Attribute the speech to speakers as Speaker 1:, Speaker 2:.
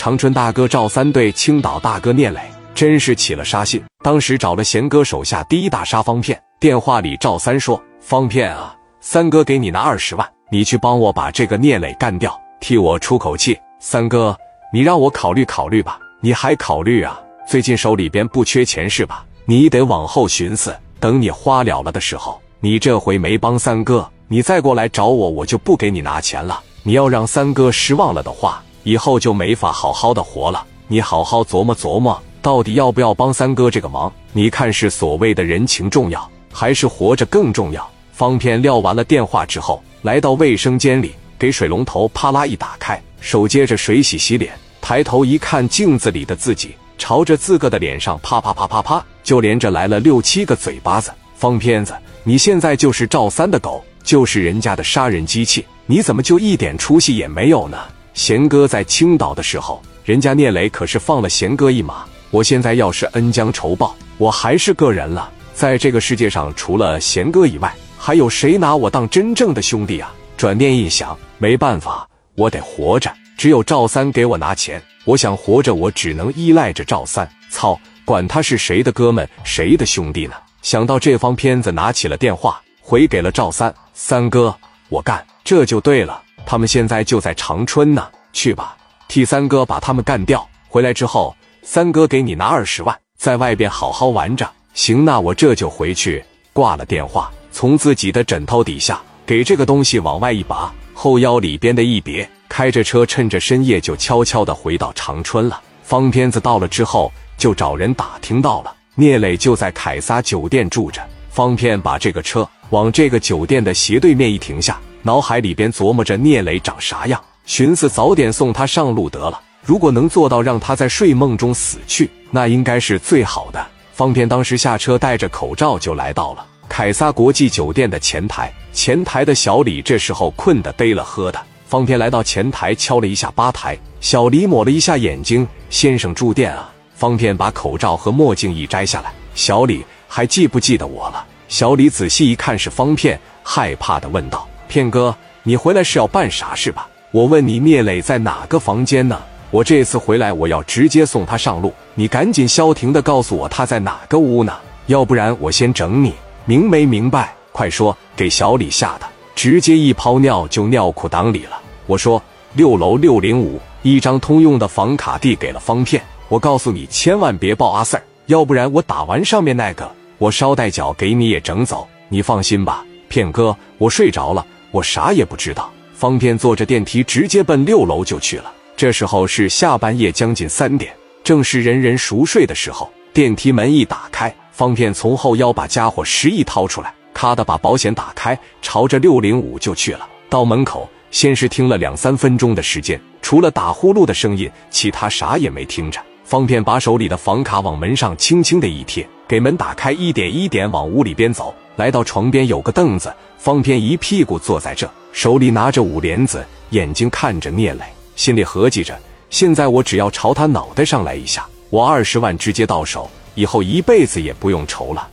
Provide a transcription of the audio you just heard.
Speaker 1: 长春大哥赵三对青岛大哥聂磊真是起了杀心，当时找了贤哥手下第一大杀方片。电话里赵三说：“方片啊，三哥给你拿二十万，你去帮我把这个聂磊干掉，替我出口气。三哥，你让我考虑考虑吧。你还考虑啊？最近手里边不缺钱是吧？你得往后寻思，等你花了了的时候，你这回没帮三哥，你再过来找我，我就不给你拿钱了。你要让三哥失望了的话。”以后就没法好好的活了。你好好琢磨琢磨，到底要不要帮三哥这个忙？你看是所谓的人情重要，还是活着更重要？方片撂完了电话之后，来到卫生间里，给水龙头啪啦一打开，手接着水洗洗脸，抬头一看镜子里的自己，朝着自个的脸上啪啪啪啪啪，就连着来了六七个嘴巴子。方片子，你现在就是赵三的狗，就是人家的杀人机器，你怎么就一点出息也没有呢？贤哥在青岛的时候，人家聂磊可是放了贤哥一马。我现在要是恩将仇报，我还是个人了。在这个世界上，除了贤哥以外，还有谁拿我当真正的兄弟啊？转念一想，没办法，我得活着。只有赵三给我拿钱，我想活着，我只能依赖着赵三。操，管他是谁的哥们，谁的兄弟呢？想到这方片子，拿起了电话，回给了赵三。三哥，我干，这就对了。他们现在就在长春呢，去吧，替三哥把他们干掉。回来之后，三哥给你拿二十万，在外边好好玩着。行，那我这就回去。挂了电话，从自己的枕头底下给这个东西往外一拔，后腰里边的一别，开着车趁着深夜就悄悄的回到长春了。方片子到了之后，就找人打听到了，聂磊就在凯撒酒店住着。方片把这个车往这个酒店的斜对面一停下。脑海里边琢磨着聂磊长啥样，寻思早点送他上路得了。如果能做到让他在睡梦中死去，那应该是最好的。方片当时下车，戴着口罩就来到了凯撒国际酒店的前台。前台的小李这时候困得背了喝的。方片来到前台，敲了一下吧台。小李抹了一下眼睛：“先生住店啊。”方片把口罩和墨镜一摘下来：“小李还记不记得我了？”小李仔细一看是方片，害怕的问道。片哥，你回来是要办啥事吧？我问你，聂磊在哪个房间呢？我这次回来，我要直接送他上路。你赶紧消停的告诉我他在哪个屋呢？要不然我先整你，明没明白？快说！给小李吓的直接一泡尿就尿裤裆里了。我说六楼六零五，一张通用的房卡递给了方片。我告诉你，千万别报阿 Sir，要不然我打完上面那个，我捎带脚给你也整走。你放心吧，片哥，我睡着了。我啥也不知道。方片坐着电梯直接奔六楼就去了。这时候是下半夜将近三点，正是人人熟睡的时候。电梯门一打开，方片从后腰把家伙十亿掏出来，咔的把保险打开，朝着六零五就去了。到门口，先是听了两三分钟的时间，除了打呼噜的声音，其他啥也没听着。方片把手里的房卡往门上轻轻的一贴，给门打开，一点一点往屋里边走。来到床边有个凳子，方天一屁股坐在这，手里拿着五莲子，眼睛看着聂磊，心里合计着：现在我只要朝他脑袋上来一下，我二十万直接到手，以后一辈子也不用愁了。